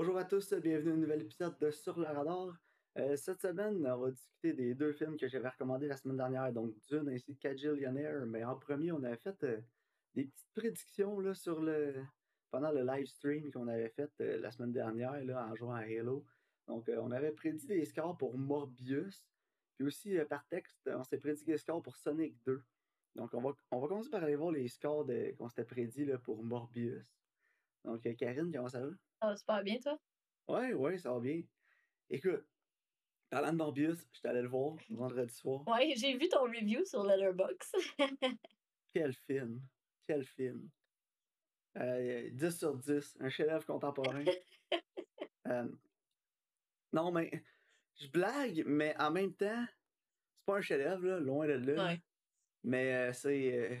Bonjour à tous, bienvenue à un nouvel épisode de Sur le radar. Euh, cette semaine, on va discuter des deux films que j'avais recommandés la semaine dernière, donc Dune ainsi que Cajillionaire. Mais en premier, on avait fait euh, des petites prédictions là, sur le pendant le live stream qu'on avait fait euh, la semaine dernière en jouant à Halo. Donc, on avait prédit des scores pour Morbius, puis aussi par texte, on s'est prédit des scores pour Sonic 2. Donc, on va, on va commencer par aller voir les scores qu'on s'était prédit là, pour Morbius. Donc, Karine, comment ça va? Ça va super bien, toi? Ouais, ouais, ça va bien. Écoute, parlant de Morbius, j'étais allé le voir vendredi soir. Ouais, j'ai vu ton review sur Letterboxd. Quel film! Quel film! Euh, 10 sur 10, un chef-d'œuvre contemporain. Euh, non, mais je blague, mais en même temps, c'est pas un chef-d'œuvre, loin de là. Ouais. Mais euh, c'est. euh,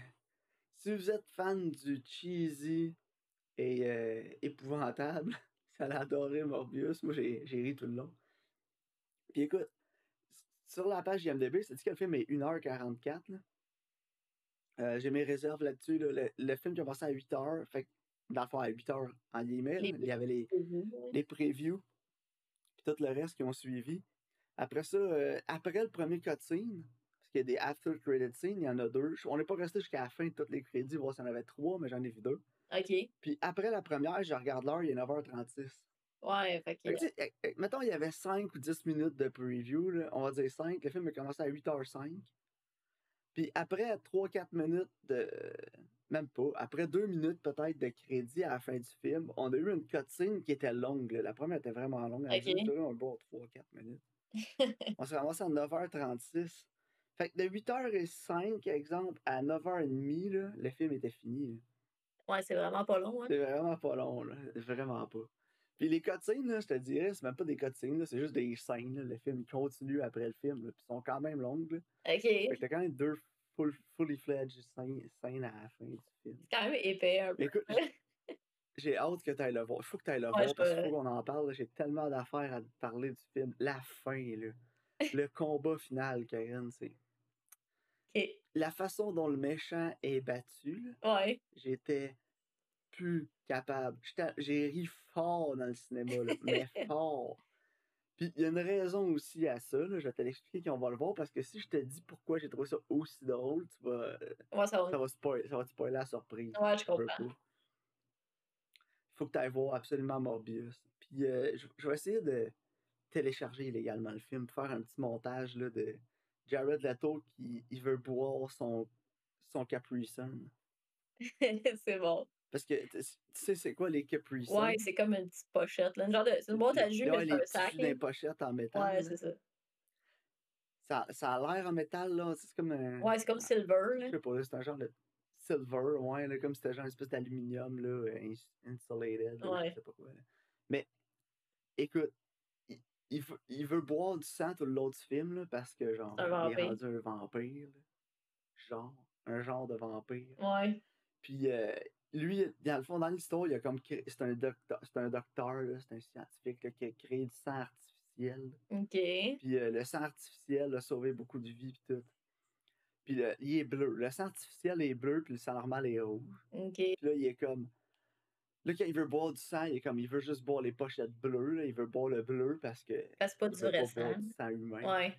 si vous êtes fan du cheesy et euh, épouvantable, vous allez adorer Morbius. Moi, j'ai ri tout le long. Puis écoute, sur la page IMDB, ça dit que le film est 1h44. là. Euh, j'ai mes réserves là-dessus. là. Le, le film qui a passé à 8h, fait que, dans le fond, à 8h en guillemets, il y avait les, les previews, puis tout le reste qui ont suivi. Après ça, euh, après le premier cutscene, parce qu'il y a des after credit scenes, il y en a deux. On n'est pas resté jusqu'à la fin de tous les crédits, voir s'il y en avait trois, mais j'en ai vu deux. OK. Puis après la première, je regarde l'heure, il est 9h36. Ouais, fait que. Fait que, eh, eh, mettons, il y avait 5 ou 10 minutes de preview, là, on va dire 5. Le film a commencé à 8h05. Puis après 3-4 minutes de. Même pas. Après 2 minutes peut-être de crédit à la fin du film, on a eu une cutscene qui était longue. là. La première était vraiment longue. Elle Ok. durait un bon 3-4 minutes. on s'est ramassé à 9h36. Fait que de 8h05, exemple, à 9h30, là, le film était fini. là. Ouais, c'est vraiment pas long, hein? C'est vraiment pas long, là. Vraiment pas. Puis les cutscenes, là, je te dirais, c'est même pas des cutscenes, là, c'est juste des scènes. là. Le film il continue après le film, là, puis ils sont quand même longues. Là. OK. Fait que t'as quand même deux full, fully fledged scènes, scènes à la fin du film. C'est quand même épais un peu. Écoute, j'ai- hâte que tu ailles le voir. Il faut que tu ailles le Ouais, voir parce qu'il faut qu'on en parle. J'ai tellement d'affaires à te parler du film. La fin, là. Le combat final, Karine, c'est. La façon dont le méchant est battu, Ouais. j'étais plus capable. J'ai ri fort dans le cinéma, là, mais fort. Puis il y a une raison aussi à ça, là, je vais te l'expliquer quand on va le voir, parce que si je te dis pourquoi j'ai trouvé ça aussi drôle, tu vas, euh, Ouais, ça va. ça, va spoiler, ça va te spoiler la surprise. Ouais, je comprends. pas. Faut que tu ailles voir absolument Morbius. Puis euh, je, je vais essayer de télécharger illégalement le film, pour faire un petit montage là, de Jared Leto qui il veut boire son, son Capri Sun. c'est bon. Parce que tu sais c'est quoi les Capri Sun? Ouais, c'est comme une petite pochette, là. Une genre de. C'est une boîte à jus, mais c'est un sac. jus là. dans pochettes en métal. Ouais, c'est ça. ça. Ça a l'air en métal, là. C'est comme un. Ouais, c'est comme Je Silver, là. sais pas, c'est un genre de silver, ouais, là, comme si c'était genre une espèce d'aluminium, là, ins- insulated, là, Ouais. je sais pas quoi. là. Mais, écoute, il, veut, il veut boire du sang tout le long du film, là, parce que, genre, il est rendu un vampire, là. Genre, un genre de vampire. Ouais. Puis, euh, lui, dans le fond, dans l'histoire, il a comme c'est un docteur, c'est un docteur, c'est un scientifique, là, qui a créé du sang artificiel. OK. Puis euh, le sang artificiel a sauvé beaucoup de vies, puis tout. Puis le- il est bleu. Le sang artificiel est bleu, puis le sang normal est rouge. OK. Puis là, il est comme. Là, quand il veut boire du sang, il est comme. Il veut juste boire les pochettes bleues, là. Il veut boire le bleu parce que. Parce pas Il du veut vrai pas boire sang. du sang humain. Ouais.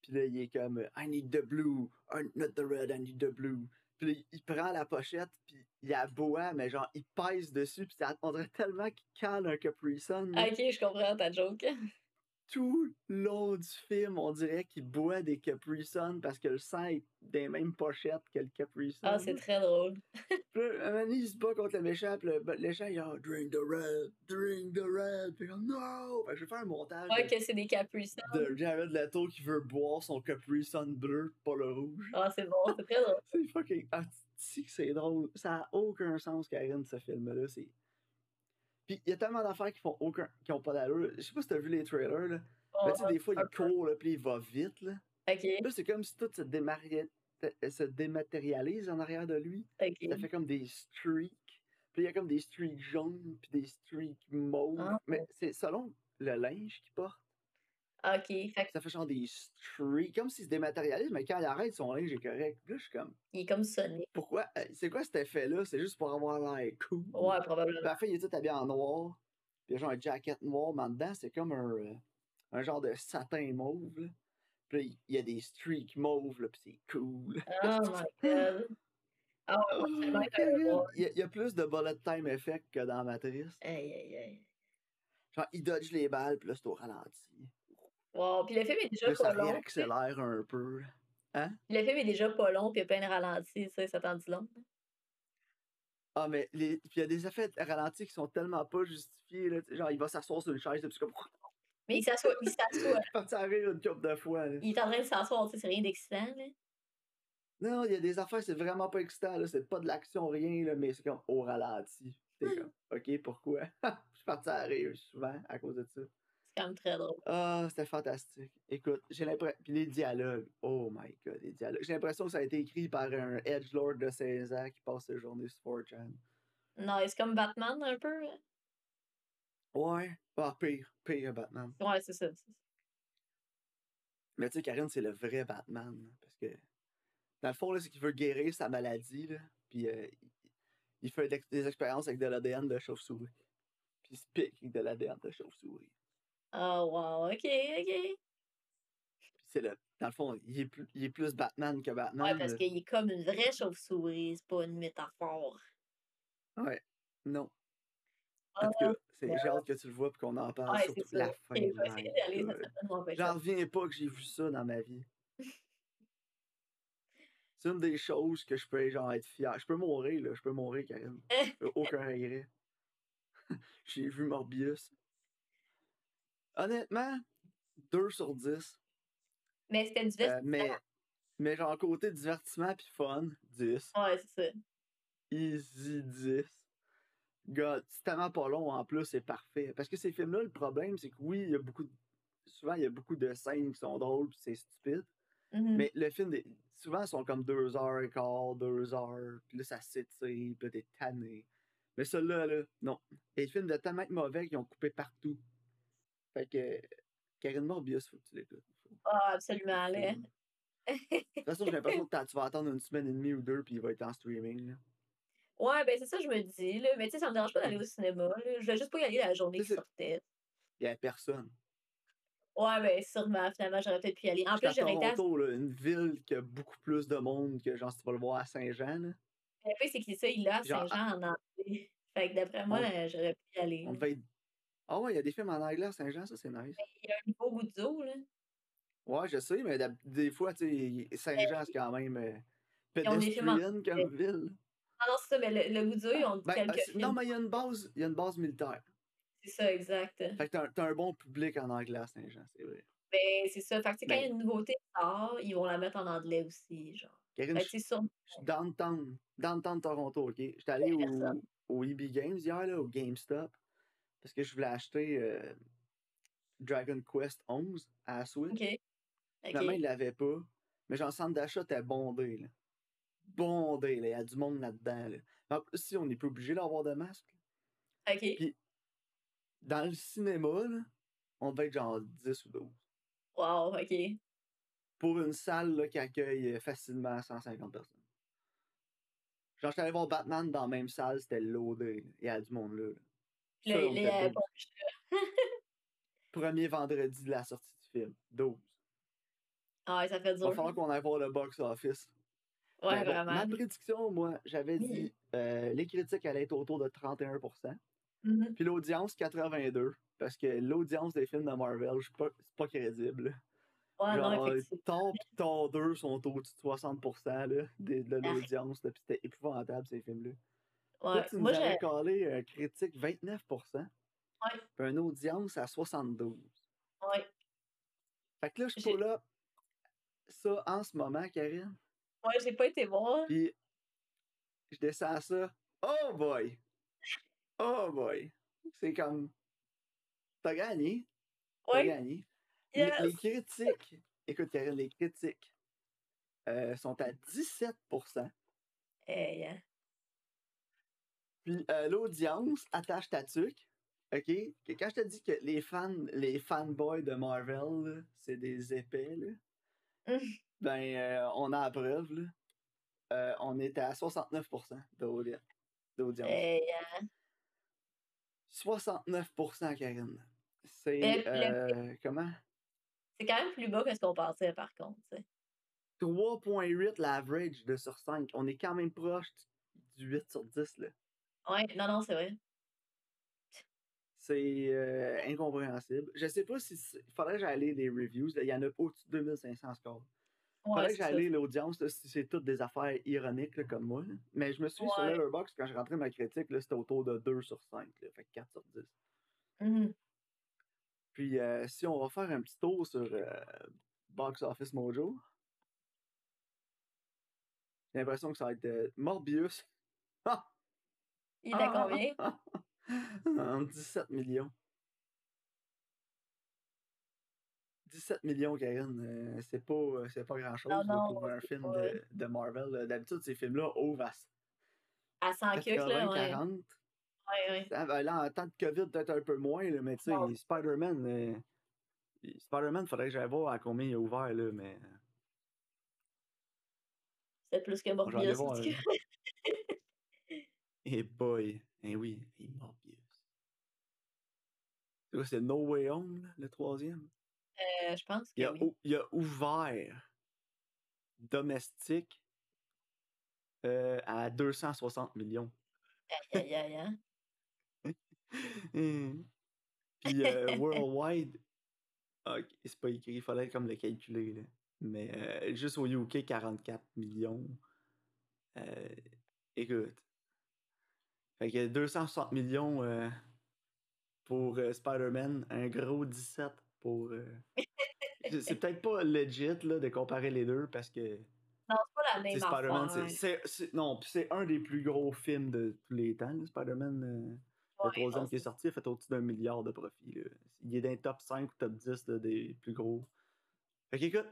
Puis là, il est comme. I need the blue. Not the red, I need the blue. Puis là, il prend la pochette, puis il la boit, mais genre, il pèse dessus, puis ça, on dirait tellement qu'il cale un Capri Sun. OK, je comprends ta joke. tout long du film, on dirait qu'il boit des Capri Sun parce que le sang est des mêmes pochettes que le Capri Sun. Ah, c'est très drôle. Puis un moment donné, il se bat contre le méchant, puis le, le méchant, il Drink the red, drink the red. Puis comme No! Fait que je vais faire un montage Ouais, de, que c'est des Capri Sun. de Jared Leto qui veut boire son Capri Sun bleu, pas le rouge. Ah, c'est bon, c'est très drôle. C'est fucking. Ah, si que c'est drôle. Ça a aucun sens, Karine, ce film-là. C'est. Puis il y a tellement d'affaires qui font aucun. qui ont pas d'allure. Je sais pas si t'as vu les trailers, là. Mais tu sais, des fois, il court, là, puis il va vite, là. OK, Là, c'est comme si tout se, se dématérialise en arrière de lui. Ça OK. fait comme des streaks. Puis il y a comme des streaks jaunes, puis des streaks mauves. Ah. Mais c'est selon le linge qu'il porte. OK. Fait Ça fait genre des streaks, comme s'il se dématérialise, mais quand il arrête, son linge est correct. Puis là, je suis comme, qu'il est comme Sonic. pourquoi? euh, C'est quoi cet effet-là? C'est juste pour avoir l'air cool. Ouais, Puis probablement. à la fin, il est tout habillé en noir. Puis il y a genre un jacket noir, mais en dedans, c'est comme un, euh, un genre de satin mauve. Là. Puis il y a des streaks mauves, là, puis c'est cool. Oh my god. Ah Oh, il y, a- il y a plus de bullet time effect que dans Matrice. Aïe, aïe, aïe. Genre, il dodge les balles, puis là, c'est au ralenti. Wow, puis le film est déjà ça pas long. tu sais. réaccélère un peu. là. Le film est déjà pas long, puis il y a plein de ralentis, ça, ça t'en dit long. Ah, mais les... puis il y a des effets ralentis qui sont tellement pas justifiés. Là. Genre, il va s'asseoir sur une chaise, puis c'est comme. Mais il s'assoit, il s'assoit. parti à rire une couple de fois. là. Il est en train de s'asseoir, tu sais, c'est rien d'excitant, là. Non, il y a des affaires, c'est vraiment pas excitant. là. C'est pas de l'action, rien, là, mais c'est comme au ralenti. T'es comme, ok, pourquoi? Je suis parti à rire souvent à cause de ça. Quand même très drôle. Ah, c'était fantastique. Écoute, j'ai l'impression. Puis les dialogues. Oh my god, les dialogues. J'ai l'impression que ça a été écrit par un edgelord de 16 ans qui passe ses journées sur 4chan. Non, c'est comme Batman, un peu. Ouais. Ah, pire. Pire Batman. Ouais, c'est ça. Mais tu sais, Karine, c'est le vrai Batman. là, Parce que, dans le fond, c'est qu'il veut guérir sa maladie. Là, puis euh, il- fait des expériences avec de l'ADN de chauve-souris. Puis il se pique avec de l'ADN de chauve-souris. Oh, wow, ok, ok. C'est le. Dans le fond, il est, plus, il est plus Batman que Batman. Ouais, parce qu'il est comme une vraie chauve-souris, c'est pas une métaphore. Ouais. Non. Ah, En tout cas, c'est- j'ai hâte que tu le vois et qu'on en parle, ouais, surtout la fin. J'en reviens pas que j'ai vu ça dans ma vie. C'est une des choses que je peux genre être fier. Je peux mourir, là. Je peux mourir, Karine. J'ai Aucun regret. j'ai vu Morbius. Honnêtement, 2 sur 10. Mais c'était du Euh, mais, mais genre côté divertissement puis fun, 10. Ouais, c'est ça. Easy 10. God, c'est tellement pas long en plus, c'est parfait. Parce que ces films-là, le problème, c'est que oui, il y a beaucoup de... Souvent, il y a beaucoup de scènes qui sont drôles puis c'est stupide. Mhm. Mais le film, souvent, ils sont comme deux heures et quart, deux heures, puis là, ça s'étire, puis là, t'es tanné. Mais celui-là, là, non. Et le film de tellement être mauvais qu'ils ont coupé partout. Fait que, Karine Morbius, faut que tu l'écoutes. Ah, absolument, là. De toute façon, j'ai l'impression que tu vas attendre une semaine et demie ou deux, puis il va être en streaming. Là. Ouais, ben c'est ça, je me dis, là. Mais tu sais, ça me dérange pas d'aller au cinéma, là. Je vais juste pas y aller la journée qui sortait. Il y a personne. Ouais, ben sûrement, finalement, j'aurais peut-être pu y aller. En plus, j'aurais été à... Là, une ville qui a beaucoup plus de monde que genre si tu vas le voir à Saint-Jean. là. Le fait, c'est que c'est ça, il l'a à Saint-Jean en anglais. Fait que d'après moi, On- j'aurais pu y aller. On devait être... Ah ouais, il y a des films en anglais à Saint-Jean, ça c'est nice. Il y a un nouveau Guzzo, là. Ouais, je sais, mais des fois, tu sais, Saint-Jean, c'est quand même euh, pédestrian comme ville. Ah non, c'est ça, mais le, le ils ont Ben, quelques euh, non, mais il y a une base, il y a une base militaire. C'est ça, exact. Fait que t'as un, bon public en anglais à Saint-Jean, c'est vrai. Ben, c'est ça. Fait que, sais, quand il y a Ben- une nouveauté sort, ils vont la mettre en anglais aussi, genre. Karine, je que, c'est sûr. je suis downtown, downtown Toronto, ok? J'étais allé au, au EB Games hier, là, au GameStop, parce que je voulais acheter euh, Dragon Quest 11 à la Switch. OK. Finalement, il l'avait pas. Mais genre, le centre d'achat était bondé, là. Bondé, là. Il y a du monde là-dedans, là. En plus, si on n'est pas obligé d'avoir de masque. OK. Puis, dans le cinéma, là, on devait être genre 10 ou 12. Wow, OK. Pour une salle là, qui accueille euh, facilement 150 personnes. Genre, j'étais allé voir Batman dans la même salle, c'était loadé. Il y a du monde là. là. Puis Ça, là, on il était y avait 12. pas- Premier vendredi de la sortie du film. 12. Ah, ouais, ça fait Il va dur. falloir qu'on aille voir le box-office. Ouais, bon, vraiment. ma prédiction, moi, j'avais Oui. dit euh, les critiques allaient être autour de 31%. Mhm. Puis l'audience, 82. Parce que l'audience des films de Marvel, je suis pas- c'est pas crédible. Ouais, non, Genre, effectivement. Thor pis Thor 2 sont au-dessus de 60% là, de, de Ah. l'audience. là, Puis c'était épouvantable, ces films-là. Ouais. tu nous Moi, avais collé un critique 29%. Ouais. Puis une audience à 72%. Ouais. Fait que là, je suis là. Ça, en ce moment, Karine. Ouais, j'ai pas été voir. Puis, je descends à ça. Oh boy! Oh boy! C'est comme. T'as gagné. T'as Ouais. gagné. Les, Yes. les critiques. Écoute, Karine, les critiques euh, sont à 17%. Hey, hein. Puis euh, l'audience attache ta tuque. OK? Que quand je te dis que les fans, les fanboys de Marvel, c'est des épais, là, ben, euh, on a la preuve, là. Euh, on est à 69% d'audi- d'audience. Hey, hein? 69%, Karine. C'est, le euh, comment? c'est quand même plus bas que ce qu'on pensait par contre, tu sais. 3.8 l'average de sur 5. On est quand même proche du 8 sur 10, là. Ouais, non, non, c'est vrai. C'est euh, incompréhensible. Je sais pas si. c'est- Faudrait que j'aille les reviews. Il y en a au-dessus de 2500 scores. Faudrait Ouais, que j'aille l'audience si c'est toutes des affaires ironiques là, comme moi. là. Mais je me suis sur Ouais. Letterboxd quand j'ai rentré ma critique, là, c'était autour de 2 sur 5. Là, fait que 4 sur 10. Mhm. Puis euh, si on va faire un petit tour sur euh, Box Office Mojo, j'ai l'impression que ça va être euh, Morbius. Ah! Il est à combien? En 17 millions. 17 millions, Karine, euh, c'est pas, euh, pas grand chose Non, non, pour un film pas- de, de Marvel. D'habitude, ces films-là ouvrent à À 100 cucs, là, 80, ouais. 40. Ouais, ouais. Ben là, en temps de COVID, peut-être un peu moins, là, mais tu sais. Spider-Man, euh, Spider-Man, faudrait que j'aille voir à combien il est ouvert, là, mais euh, C'est plus que Morbius, Eh boy, eh oui, eh Morbius. C'est quoi, c'est No Way Home, le troisième? Euh, je pense Il que a, oui. ou- il a ouvert domestique euh, à 260 millions. Aïe, aïe, aïe, hein? Puis euh, Worldwide, ok, c'est pas écrit, il fallait comme le calculer. Là. Mais euh, juste au UK, 44 millions. Euh, écoute. Fait que 260 millions euh, pour euh, Spider-Man, un gros 17 pour. euh, c'est peut-être pas legit là, de comparer les deux parce que Non, c'est pas la même Spider-Man, c'est- c'est. c'est- Non, puis c'est un des plus gros films de tous les temps, là, Spider-Man. le troisième qui est sorti a fait au-dessus d'un milliard de profits. là. Il est dans les top 5 ou top 10 là, des plus gros. Fait qu'écoute,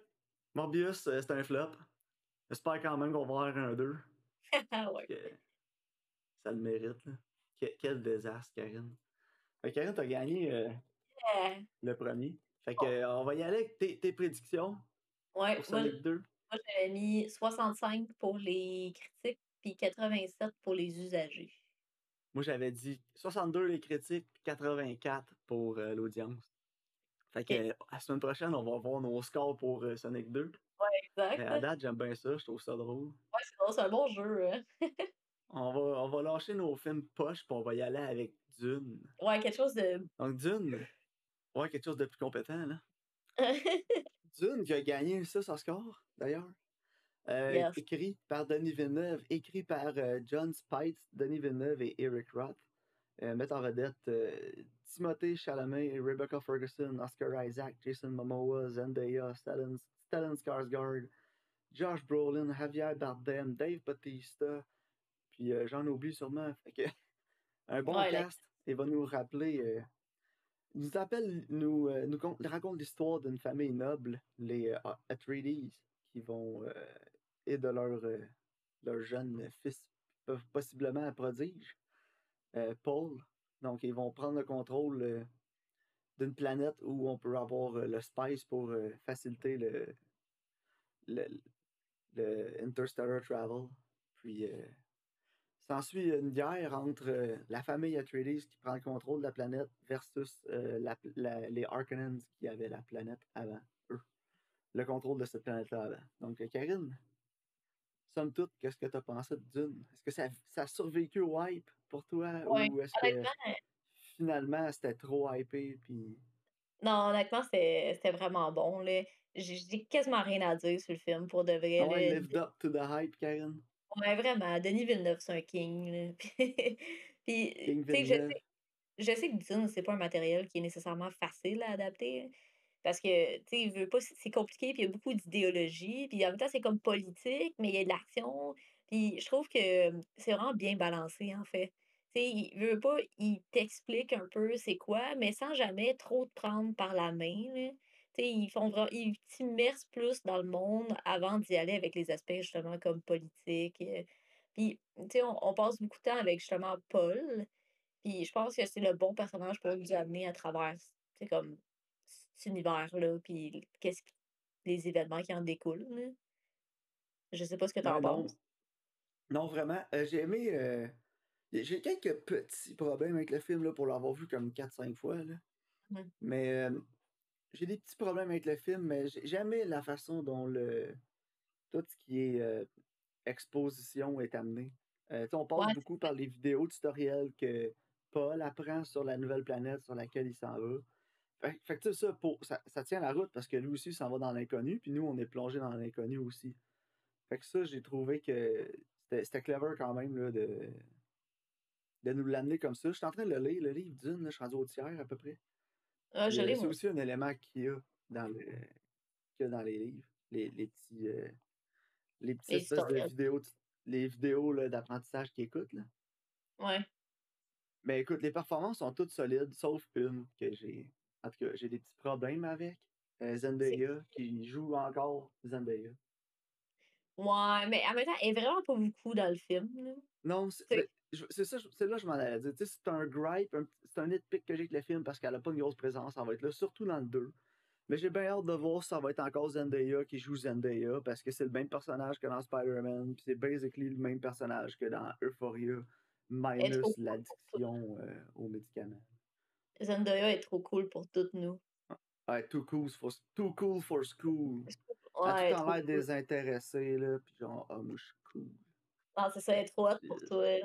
Morbius, c'est un flop. J'espère quand même qu'on va avoir un 2. Ah ouais. Ça le mérite. Là. Que- quel désastre, Karine. Fait Karine, t'as gagné euh, le premier. Fait que euh, on va y aller avec tes, tes prédictions Ouais, pour moi, Sonic 2. moi j'avais mis 65 pour les critiques puis 87 pour les usagers. Moi, j'avais dit 62 les critiques, puis 84 pour euh, l'audience. Fait que la semaine prochaine, on va voir nos scores pour euh, Sonic 2. Exact. Mais à date, j'aime bien ça, je trouve ça drôle. Ouais, c'est drôle, c'est un bon jeu. hein. On va, on va lâcher nos films poches, puis on va y aller avec Dune. Ouais, quelque chose de. Donc, Dune, ouais, quelque chose de plus compétent, là. Dune qui a gagné 6 Oscars, d'ailleurs. Euh, Yes. Écrit par Denis Villeneuve, écrit par euh, John Spite, Denis Villeneuve et Eric Roth. Euh, mettent en vedette euh, Timothée Chalamet, Rebecca Ferguson, Oscar Isaac, Jason Momoa, Zendaya, Stellan, Stellan Skarsgård, Josh Brolin, Javier Bardem, Dave Bautista, puis euh, j'en oublie sûrement. Fait que, un bon Ouais, cast. Il va nous rappeler. euh, nous appelle, nous, euh, nous con- raconte l'histoire d'une famille noble, les Atreides, qui vont, et de leur, leur jeune fils, po- possiblement un prodige, Paul. Donc, ils vont prendre le contrôle d'une planète où on peut avoir le spice pour faciliter le, le, le interstellar travel. Puis, s'ensuit une guerre entre euh, la famille Atreides qui prend le contrôle de la planète versus euh, la, la- les Harkonnens qui avaient la planète avant eux. Le contrôle de cette planète-là avant. Donc, euh, Karine, somme toute, qu'est-ce que tu as pensé de Dune? Est-ce que ça, ça a survécu au hype pour toi? Ouais, Ou est-ce que finalement c'était trop hypé? Puis... non, honnêtement, c'était vraiment bon. J'ai quasiment rien à dire sur le film pour de vrai. Ah ouais, lived up to the hype, Karine. Ouais, vraiment. Denis Villeneuve, c'est un king. là. Puis, puis, King tu sais, je Villeneuve. sais, je sais que Dune, c'est pas un matériel qui est nécessairement facile à adapter. Parce que, tu sais, il veut pas, c'est compliqué, puis il y a beaucoup d'idéologie, puis en même temps, c'est comme politique, mais il y a de l'action. Puis je trouve que euh, c'est vraiment bien balancé, en fait. Tu sais, il veut pas, il t'explique un peu c'est quoi, mais sans jamais trop te prendre par la main, là. Ils font vra- ils t'immersent plus dans le monde avant d'y aller avec les aspects justement comme politique. euh. Puis, tu sais, on, on passe beaucoup de temps avec justement Paul. Puis je pense que c'est le bon personnage pour nous amener à travers, c'est comme cet univers-là, puis qu'est-ce qui- les événements qui en découlent. là. Je sais pas ce que t'en Ouais, non. penses. Non, vraiment. euh, j'ai aimé. euh, J'ai quelques petits problèmes avec le film là, pour l'avoir vu comme 4-5 fois. Là. Mmh. Mais euh, j'ai des petits problèmes avec le film, mais j'ai aimé la façon dont le tout ce qui est euh, exposition est amené. Euh, on passe Ouais, beaucoup par les vidéos tutoriels que Paul apprend sur la nouvelle planète sur laquelle il s'en va. Fait, fait que ça, pour, ça, ça tient la route parce que lui aussi s'en va dans l'inconnu, puis nous, on est plongé dans l'inconnu aussi. Fait que ça, j'ai trouvé que c'était clever quand même là, de, de nous l'amener comme ça. Je suis en train de le lire, le livre d'une, je suis rendu au tiers à peu près. Ah, je euh, l'ai, c'est moi. aussi un élément qu'il y a dans, le, qu'il y a dans les livres. Les, les petits, euh, les petits Les espèces de tutoriels. vidéos, les vidéos là, d'apprentissage qu'ils écoutent. Là. Ouais. Mais écoute, les performances sont toutes solides, sauf une que j'ai. En tout cas, j'ai des petits problèmes avec. Euh, Zendaya, qui joue encore Zendaya. Ouais, mais en même temps, elle est vraiment pas beaucoup dans le film, là. Non, c'est c'est ça, c'est là que je m'en allais dire. C'est un gripe, un- c'est un nitpick que j'ai avec le film parce qu'elle a pas une grosse présence. Elle va être là, surtout dans le 2. Mais j'ai bien hâte de voir si ça va être encore Zendaya qui joue Zendaya parce que c'est le même personnage que dans Spider-Man. Puis c'est basically le même personnage que dans Euphoria, minus l'addiction euh, aux médicaments. Zendaya est trop cool pour toutes nous. Ouais, too cool for, too cool for school. Elle a Ouais, elle est tout en trop l'air cool. désintéressée, là. Puis genre, ah, moi, je suis cool. Ah, c'est ça, elle est trop hot pour Puis, toi.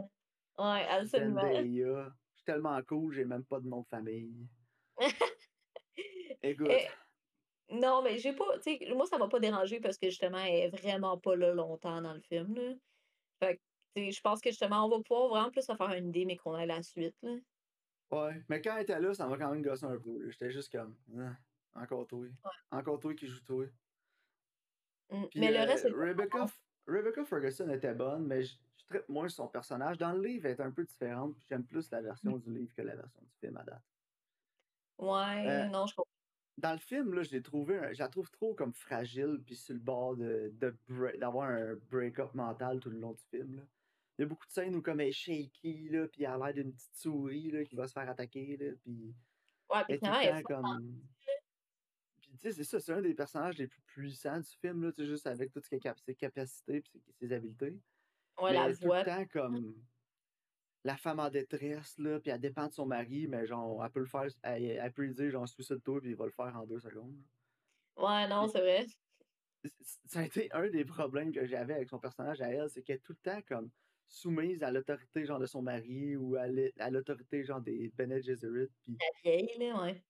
Ouais, absolument. Je suis tellement cool, j'ai même pas de nom de famille. Écoute. Eh, non, mais j'ai pas, tu sais, moi, ça m'a pas dérangé parce que justement, elle est vraiment pas là longtemps dans le film, là. Fait que, tu sais, je pense que justement, on va pouvoir vraiment plus se faire une idée, mais qu'on ait la suite, là. Ouais, mais quand elle était là, ça m'a quand même gossé un peu. J'étais juste comme, Ah, encore toi. Encore toi qui joue toi. Mm, Mais le euh, reste, c'est Rebecca, Rebecca Ferguson était bonne, mais je, je traite moins son personnage. Dans le livre, elle est un peu différente. puis J'aime plus la version du livre que la version du film à date. ouais, Euh, non, je comprends. dans le film, là, je l'ai trouvé, je la trouve trop comme fragile, puis sur le bord de, d'avoir un break-up mental tout le long du film. là. Il y a beaucoup de scènes où comme elle est shaky, là, puis elle a l'air d'une petite souris là, qui va se faire attaquer, là, puis Ouais, elle puis est tout finalement, le elle est temps comme... Sais, c'est ça, c'est un des personnages les plus puissants du film, là, juste avec toutes ses, cap- ses capacités puis ses, habiletés. Ouais, Mais la elle est tout le temps comme la femme en détresse, là, puis elle dépend de son mari, mais genre, elle peut le faire, elle, elle peut lui dire, genre, suicide-toi, puis il va le faire en deux secondes. Ouais, non, c'est vrai. ça a été un des problèmes que j'avais avec son personnage à elle, c'est qu'elle est tout le temps comme soumise à l'autorité genre de son mari ou à l'autorité genre des Bene Gesserit puis La vieille, là, ouais.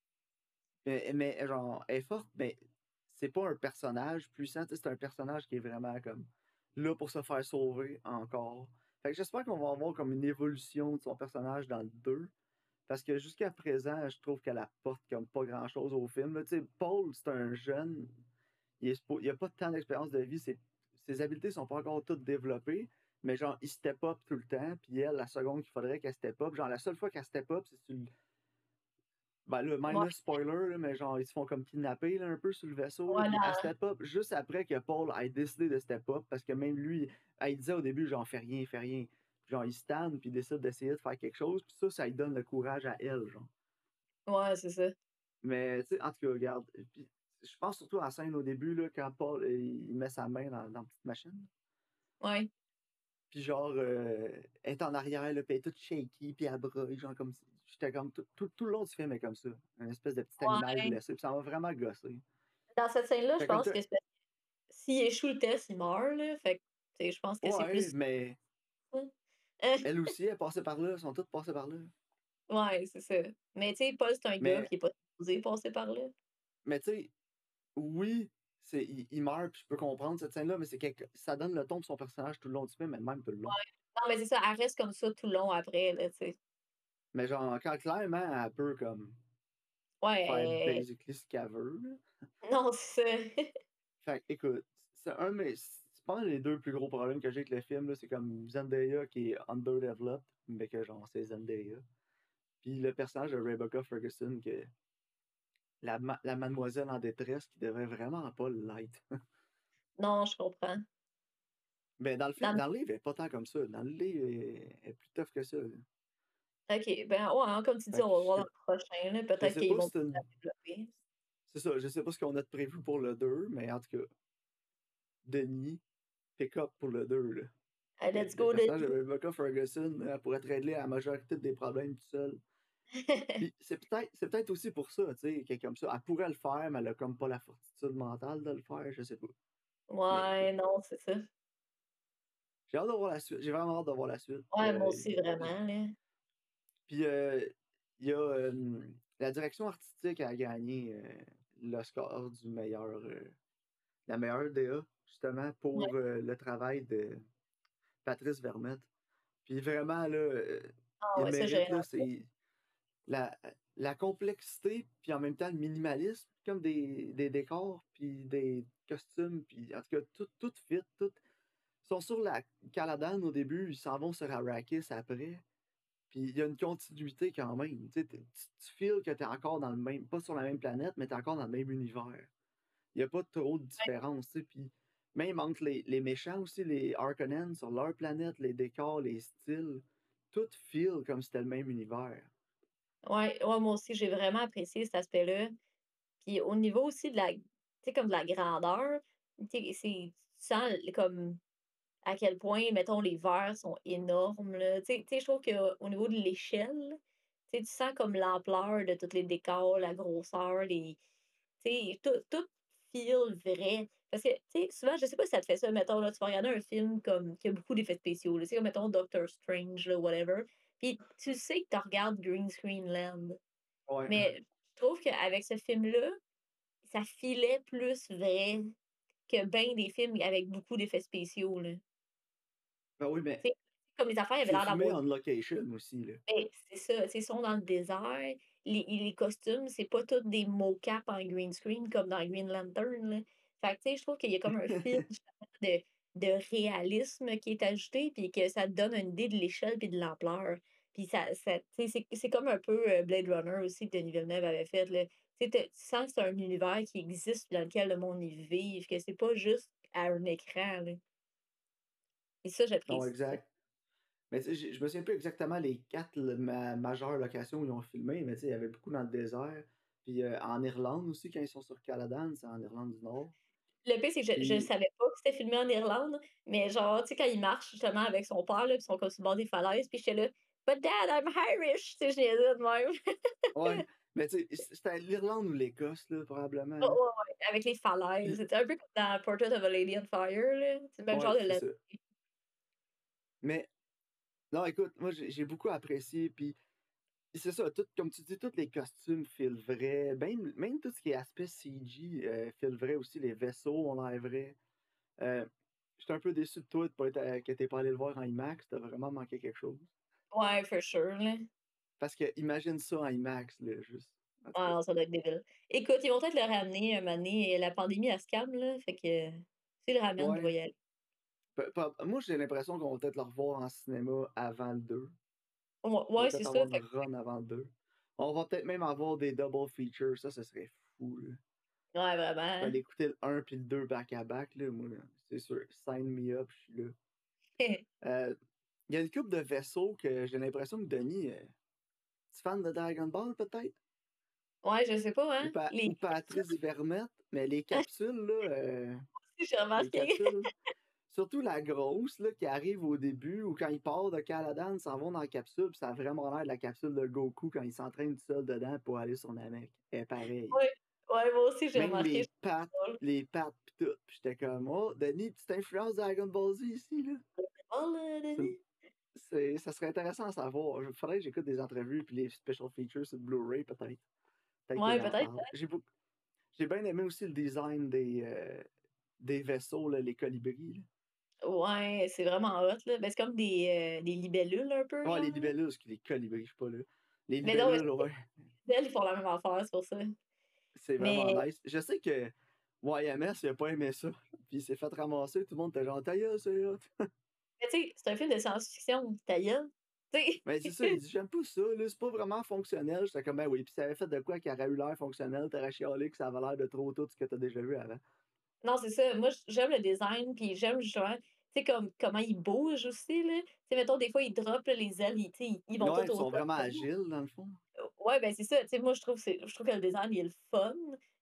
Mais, genre elle est forte mais c'est pas un personnage puissant, c'est un personnage qui est vraiment comme là pour se faire sauver encore. Fait que j'espère qu'on va avoir comme une évolution de son personnage dans le 2 parce que jusqu'à présent, je trouve qu'elle apporte comme pas grand-chose au film. là. Paul, c'est un jeune, il, est spo- il a pas tant d'expérience de vie, ses, ses habiletés sont pas encore toutes développées, mais genre, il step up tout le temps, puis elle, la seconde qu'il faudrait qu'elle step up, genre, la seule fois qu'elle step up, c'est sur le... Ben là, Ouais, minus spoiler, là, mais genre, ils se font comme kidnapper là, un peu sur le vaisseau, là, voilà. elle step up juste après que Paul ait décidé de step up, parce que même lui, elle, il disait au début, genre, fais rien, fais rien. Genre, il stand, puis il décide d'essayer de faire quelque chose, puis ça, ça lui donne le courage à elle, genre. Ouais, c'est ça. Mais, tu sais, en tout cas, regarde, puis je pense surtout à la scène au début, là, quand Paul, il met sa main dans, dans la petite machine. Ouais. Puis genre, euh, elle est en arrière, là, puis elle est toute shaky, puis elle genre comme... J'étais comme... Tout, tout, tout le long du film est comme ça. Un espèce de petit animal Ouais. blessé, puis ça m'a vraiment gossé. Dans cette scène-là, je pense que s'il échoue le test, il meurt, là. Fait que, tu sais, je pense que c'est plus. mais elle aussi, elle est passée par là, ils sont toutes passées par là. Ouais, c'est ça. Mais tu sais, Paul, c'est un gars qui est pas supposé passer par là. mais tu sais, oui, c'est, il, il meurt, puis je peux comprendre cette scène-là, mais c'est quelque... ça donne le ton de son personnage tout le long du film, mais même tout le long. Ouais. Non, mais c'est ça, elle reste comme ça tout le long après, là, tu sais. Mais genre, quand clairement, elle peut comme Ouais, faire basically ce qu'elle veut, là. non, c'est ça. Fait que, écoute, c'est un mais c'est pas les deux plus gros problèmes que j'ai avec le film, là. C'est comme Zendaya qui est underdeveloped, mais que genre c'est Zendaya. Puis le personnage de Rebecca Ferguson, que la, ma- la mademoiselle en détresse qui devrait vraiment pas l'être. Non, je comprends. Mais dans le film, Dans le- dans le livre, elle est pas tant comme ça. Dans le livre, elle est, elle est plus tough que ça. là. Ok, ben ouais, hein, comme tu dis, on va voir le prochain, là. Peut-être qu'ils vont une. développer. C'est ça, je sais pas ce qu'on a de prévu pour le 2, mais en tout cas, Denis, pick up pour le 2, là. Le, let's le go, Denis. Rebecca Ferguson elle pourrait te régler la majorité des problèmes tout seul. C'est peut-être c'est peut-être aussi pour ça, tu sais, qu'elle est comme ça. Elle pourrait le faire, mais elle a comme pas la fortitude mentale de le faire, je sais pas. Mais Ouais, non, c'est ça. j'ai hâte de voir la suite. J'ai vraiment hâte de voir la suite. Ouais, moi Euh, aussi, vraiment, là. Puis euh, il y a euh, la direction artistique a gagné euh, l'Oscar du meilleur la meilleure DA, justement, pour le travail de Patrice Vermette. Puis vraiment, là, Ah ouais, mérite, là, la, la complexité, puis en même temps le minimalisme, comme des, des décors, puis des costumes, puis en tout cas, tout, tout fit, tout. Ils sont sur la Caladan au début, ils s'en vont sur Arrakis après. Puis il y a une continuité quand même. Tu feels que tu es encore dans le même, pas sur la même planète, mais tu es encore dans le même univers. Il n'y a pas trop de différence. Puis même entre les, les méchants aussi, les Harkonnen sur leur planète, les décors, les styles, tout feel comme si c'était le même univers. Ouais, ouais, moi aussi, j'ai vraiment apprécié cet aspect-là. Puis au niveau aussi de la, tu sais, comme de la grandeur, tu sens comme à quel point, mettons, les verres sont énormes, là. Tu sais, je trouve qu'au niveau de l'échelle, tu sens comme l'ampleur de tous les décors, la grosseur, les, tu sais, tout, tout feel vrai. Parce que, tu sais, souvent, je sais pas si ça te fait ça, mettons, là, tu vas regarder un film comme, qui a beaucoup d'effets spéciaux, tu sais, comme, mettons, Doctor Strange, là, whatever, puis tu sais que tu regardes Green Screen Land. Ouais. Mais je trouve qu'avec ce film-là, ça filait plus vrai que bien des films avec beaucoup d'effets spéciaux, là. Ben oui, mais Tu sais, comme les affaires, il avait c'est l'air d'avoir on location aussi. Là. ben, c'est ça, ils sont dans le désert. Les, les costumes, c'est pas tous des mocap en green screen comme dans Green Lantern, là. Fait que, tu sais, je trouve qu'il y a comme un fil de, de réalisme qui est ajouté, puis que ça te donne une idée de l'échelle puis de l'ampleur. Puis ça, ça c'est comme un peu euh, Blade Runner aussi que Denis Villeneuve avait fait, là. Tu sens que c'est un univers qui existe dans lequel le monde y vit, que c'est pas juste à un écran, là. Et ça, Non, j'apprécie ça. exact. Mais je me souviens plus exactement les quatre le- ma- majeures locations où ils ont filmé, mais tu sais, il y avait beaucoup dans le désert. Puis euh, en Irlande aussi, quand ils sont sur Caladan, c'est en Irlande du Nord. Le pire, c'est que je, Puis, savais pas que c'était filmé en Irlande, mais genre, tu sais, quand il marche justement avec son père, là, puis ils sont comme sur le bord des falaises, puis j'étais là, But dad, I'm Irish! Tu sais, je niaisais de même. ouais, mais tu sais, c'était l'Irlande ou l'Écosse, là, probablement. Oh, là. ouais, ouais, avec les falaises. C'était un peu comme dans Portrait of a Lady on Fire, là. C'est le même genre de la... Mais, non, écoute, moi, j'ai beaucoup apprécié. Puis, c'est ça, tout, comme tu dis, tous les costumes filent vrai. Même, même tout ce qui est aspect CG euh, file vrai aussi. Les vaisseaux ont l'air vrai. Euh, J'étais un peu déçu de toi de pas être, à- que t'aies pas allé le voir en IMAX. T'as vraiment manqué quelque chose. Ouais, for sure, là. Parce que imagine ça en IMAX, là, juste. Ah non, ça doit être débile. Écoute, ils vont peut-être le ramener un moment donné. La pandémie, elle se calme, là. Fait que s'ils le vais Ouais. y aller. Moi, j'ai l'impression qu'on va peut-être le revoir en cinéma avant le 2. Ouais, On va ouais, c'est ça. Fait run avant le 2. On va peut-être même avoir des double features. Ça, ce serait fou, là. ouais, vraiment. aller écouter le 1 puis le 2 back-à-back, là. Moi, c'est sûr. Sign me up, je suis là. Euh, Il y a une coupe de vaisseaux que j'ai l'impression que Denis, euh, tu fan de Dragon Ball, peut-être? ouais, je sais pas, Ou, hein. Pa- Les ou Patrice Vermette, mais les capsules, là, euh, j'ai les remarqué. capsules, surtout la grosse, là, qui arrive au début, ou quand il part de Caladan, ils s'en vont dans la capsule, puis ça a vraiment l'air de la capsule de Goku quand il s'entraîne tout seul dedans pour aller sur Namek. Est pareil. Ouais, ouais, moi aussi, j'ai remarqué. les pattes, les pattes pis tout. J'étais comme, oh, Denis, petite influence de Dragon Ball Z ici, là. Oh, là, Denis. ça serait intéressant à savoir. Il faudrait que j'écoute des entrevues puis les special features sur Blu-ray, peut-être. Peut-être Ouais, peut-être. J'ai bien aimé aussi le design des, euh, des vaisseaux, là, les colibris. là. Ouais, c'est vraiment hot, là. Ben, c'est comme des, euh, des libellules, un peu, Ouais, les genre. libellules, les colibris, je sais pas là. Les Mais non, libellules, ouais. elles, ils font la même affaire, c'est pour ça. C'est vraiment Mais, nice. Je sais que YMS, il a pas aimé ça. Puis il s'est fait ramasser, tout le monde était genre, ta gueule, c'est hot. mais tu sais, c'est un film de science-fiction, ta gueule. Tu sais. Mais c'est ça, il dit j'aime pas ça, là, c'est pas vraiment fonctionnel. J'étais comme ben oui, puis ça avait fait de quoi qui aurait eu l'air fonctionnel, t'aurais chialé que ça avait l'air de trop tout ce que t'as déjà vu avant. Non, c'est ça. Moi, j'aime le design, puis j'aime justement, sais, comme, comment ils bougent aussi, là. Tu mettons, des fois, ils droppent là, les ailes, ils, ils- ils vont Ouais, tout ils sont au vraiment agiles dans le fond. Ouais, ben c'est ça. Tu sais, moi, je trouve, que c'est- je trouve que le design, il est le fun.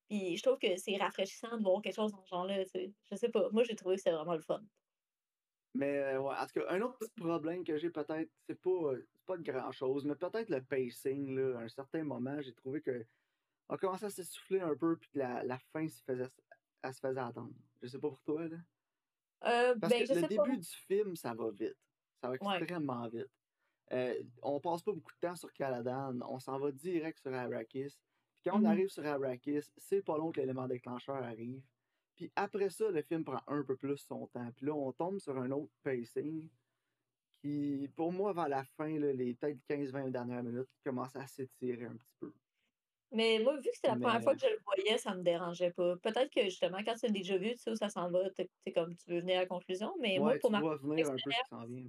Puis je trouve que c'est rafraîchissant de voir quelque chose dans ce genre-là. Je sais pas. Moi, j'ai trouvé que c'était vraiment le fun. Mais euh, ouais, en tout cas, un autre petit problème que j'ai peut-être, c'est pas, euh, c'est pas de grand chose, mais peut-être le pacing, là, à un certain moment, j'ai trouvé que on commençait à s'essouffler un peu, puis que la, la fin se faisait, elle se faisait attendre. Je sais pas pour toi, là. Euh, Parce ben, que je le sais pas. début du film, ça va vite. Ça va Ouais. extrêmement vite. Euh, on passe pas beaucoup de temps sur Caladan, on s'en va direct sur Arrakis. Puis quand on Mhm. arrive sur Arrakis, c'est pas long que l'élément déclencheur arrive. Puis après ça, le film prend un peu plus son temps. Puis là, on tombe sur un autre pacing qui, pour moi, vers la fin, là, les peut-être 15-20 dernières minutes, commence à s'étirer un petit peu. Mais moi, vu que c'était la première fois que je le voyais, ça me dérangeait pas. Peut-être que justement, quand tu as déjà vu, tu sais où ça s'en va, tu sais, comme tu veux venir à la conclusion. Mais moi, pour ma venir un peu ce vient.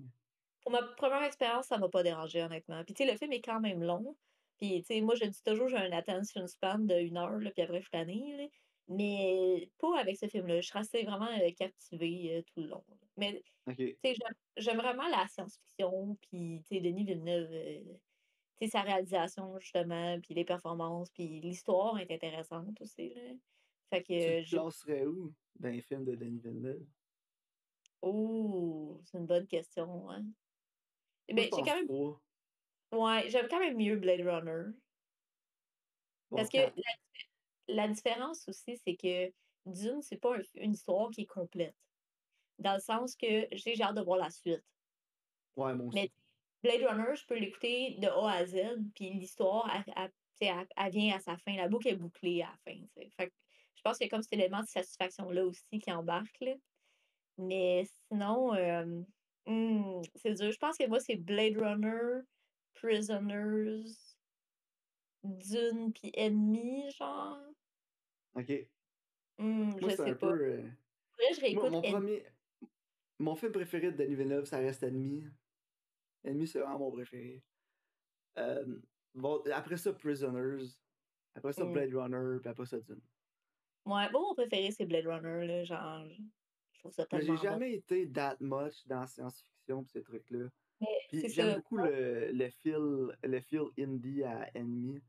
pour ma première expérience, ça m'a pas dérangé, honnêtement. Puis tu sais, le film est quand même long. Puis tu sais, moi, je dis toujours, j'ai un attention span de une heure, là, puis après, je suis tannée, là. Mais pas avec ce film-là. Je suis restée vraiment euh, captivée euh, tout le long. là. Mais tu sais, j'aime j'aime vraiment la science-fiction, puis tu sais, Denis Villeneuve, euh, sa réalisation, justement, puis les performances, puis l'histoire est intéressante aussi, là. Fait Tu que, classerais où dans les films de Denis Villeneuve? Oh, c'est une bonne question, hein. Moi, je Ben, j'ai quand même... Ouais, j'aime quand même mieux Blade Runner. Bon, Parce que la, la différence aussi, c'est que Dune, c'est pas un- une histoire qui est complète. Dans le sens que j'ai hâte de voir la suite. Ouais, moi Mais aussi. Blade Runner, je peux l'écouter de A à Z, puis l'histoire, elle, elle- vient à sa fin. La boucle est bouclée à la fin. Fait que je pense qu'il y a comme cet élément de satisfaction-là aussi qui embarque. là. Mais sinon, euh, hmm, c'est dur. Je pense que moi, c'est Blade Runner, Prisoners, Dune, puis Ennemi, genre. Ok. Hmm, Moi, je sais un pas. peu. euh, Après, je Moi, réécoute mon Ennemi. premier. Mon film préféré de Denis Villeneuve, ça reste Ennemi. Ennemi, c'est vraiment mon préféré. Euh, bon, après ça, Prisoners. Après ça, Hmm. Blade Runner. Puis après ça, Dune. Ouais, moi, mon préféré, c'est Blade Runner, là. Genre, je trouve ça Mais j'ai tellement bon. jamais été that much dans science-fiction pis ces trucs-là. Puis j'aime beaucoup le, le feel le feel indie à Enemy.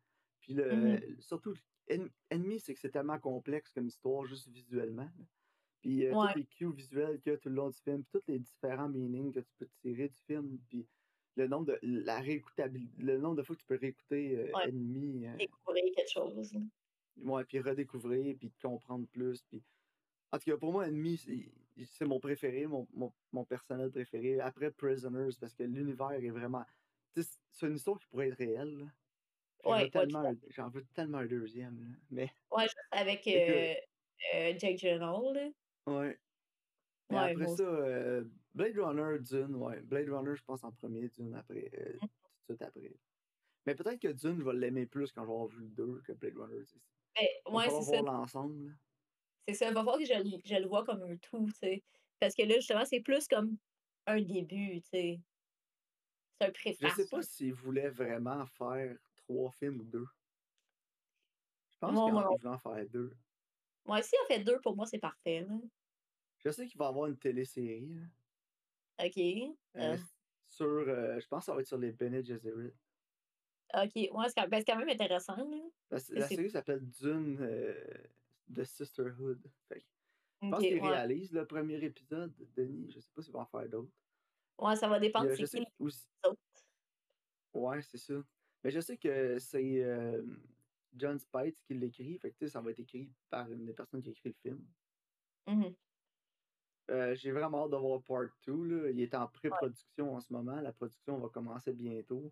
Puis le Mhm. surtout En- Enemy, c'est que c'est tellement complexe comme histoire juste visuellement. là. Puis euh, Ouais. tous les cues visuels qu'il y a tout le long du film, puis tous les différents meanings que tu peux tirer du film, puis le nombre de la réécoutabilité, le nombre de fois que tu peux réécouter euh, Ouais. Enemy, euh, Découvrir quelque chose. ouais, puis redécouvrir, puis comprendre plus, puis en tout cas, pour moi, Enemy, c'est mon préféré, mon, mon, mon personnel préféré. Après Prisoners, parce que l'univers est vraiment. C'est une histoire qui pourrait être réelle. j'en Ouais, veux ouais, veux tellement un deuxième. là. Mais Ouais, juste avec euh, euh, Jake Gyllenhaal, ouais. Mais après ça, euh, Blade Runner, Dune, ouais. Blade Runner, je pense en premier, Dune après, euh, aussi. tout de suite après. Mais peut-être que Dune, je vais l'aimer plus quand je vais avoir vu le 2 que Blade Runner. Mais, va ouais, c'est ça. l'ensemble. C'est ça. Il va falloir que je, le- je le vois comme un tout, tu sais. Parce que là, justement, c'est plus comme un début, tu sais. C'est un Je sais préface. pas là. s'ils voulaient vraiment faire trois films ou deux. Je pense Moi, qu'ils moi, ils voulaient en faire deux. Ouais, si on fait deux, pour moi, c'est parfait, là. Je sais qu'il va y avoir une télésérie là, OK. euh, Euh, sur. euh, je pense que ça va être sur les Bene Gesserit. OK. Ouais, c'est quand, ben, quand même intéressant, là. La, série s'appelle Dune euh, de Sisterhood. Fait je pense qu'il ouais. réalise le premier épisode, Denis. Je sais pas s'il va en faire d'autres. Ouais, ça va dépendre c'est qui aussi. les autres. Ouais, c'est ça. Mais je sais que c'est John Spites qui l'écrit. Fait que ça va être écrit par une des personnes qui a écrit le film. Mhm. Euh, J'ai vraiment hâte de voir Part 2. Là. Il est en pré-production en ce moment. La production va commencer bientôt.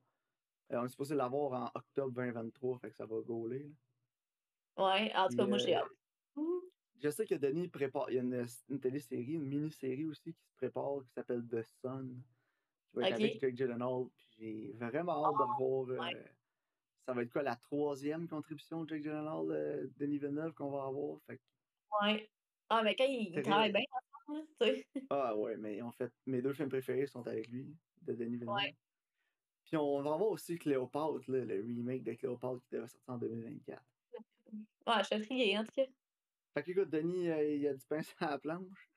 Euh, on est supposé l'avoir en octobre 2023, fait que ça va gauler. là. Ouais, en tout cas, moi, j'ai euh, hâte. Mhm. je sais que Denis prépare. Il y a une, une télésérie, une mini-série aussi qui se prépare qui s'appelle The Sun, qui va être avec. Jake Gyllenhaal. J'ai vraiment hâte de Ah, ouais. euh, ça va être quoi la troisième contribution de Jake Gyllenhaal, euh, Denis Villeneuve qu'on va avoir. Fait que Ouais. Ah, mais quand travaillent très. bien sais. Ah ouais, mais en fait, mes deux films préférés sont avec lui, de Denis Ouais. Villeneuve. Puis on va avoir aussi Cléopâtre, là, le remake de Cléopâtre qui devrait sortir en 2024. Ouais, je suis intriguée, en tout cas. Fait que écoute, Denis, euh, il a du pain sur la planche.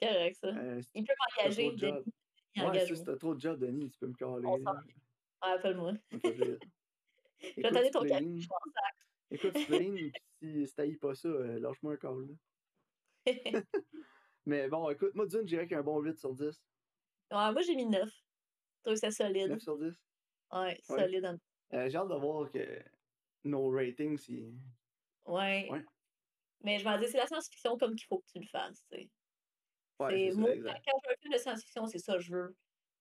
C'est correct, ça. Euh, Il peut m'engager, de Denis. Il Ouais, si t'as trop de job, Denis, tu peux me On caler. s'en là. Ouais, appelle-moi. T'amener ton café. Écoute Spleen, si, t'haïs pas ça, euh, lâche-moi un call. là. Mais bon, écoute, moi, Dune, je dirais qu'il y a un bon 8 sur 10. Ouais, moi, j'ai mis 9. Je trouve ça solide. 9 sur 10? Ouais, Ouais. solide. en- Euh, j'ai hâte de voir que nos ratings, si. Ouais. Ouais. Mais je vais dire, c'est la science-fiction comme qu'il faut que tu le fasses, tu sais. Ouais, ça, moi, exact. quand je veux un film de science-fiction, c'est ça que je veux.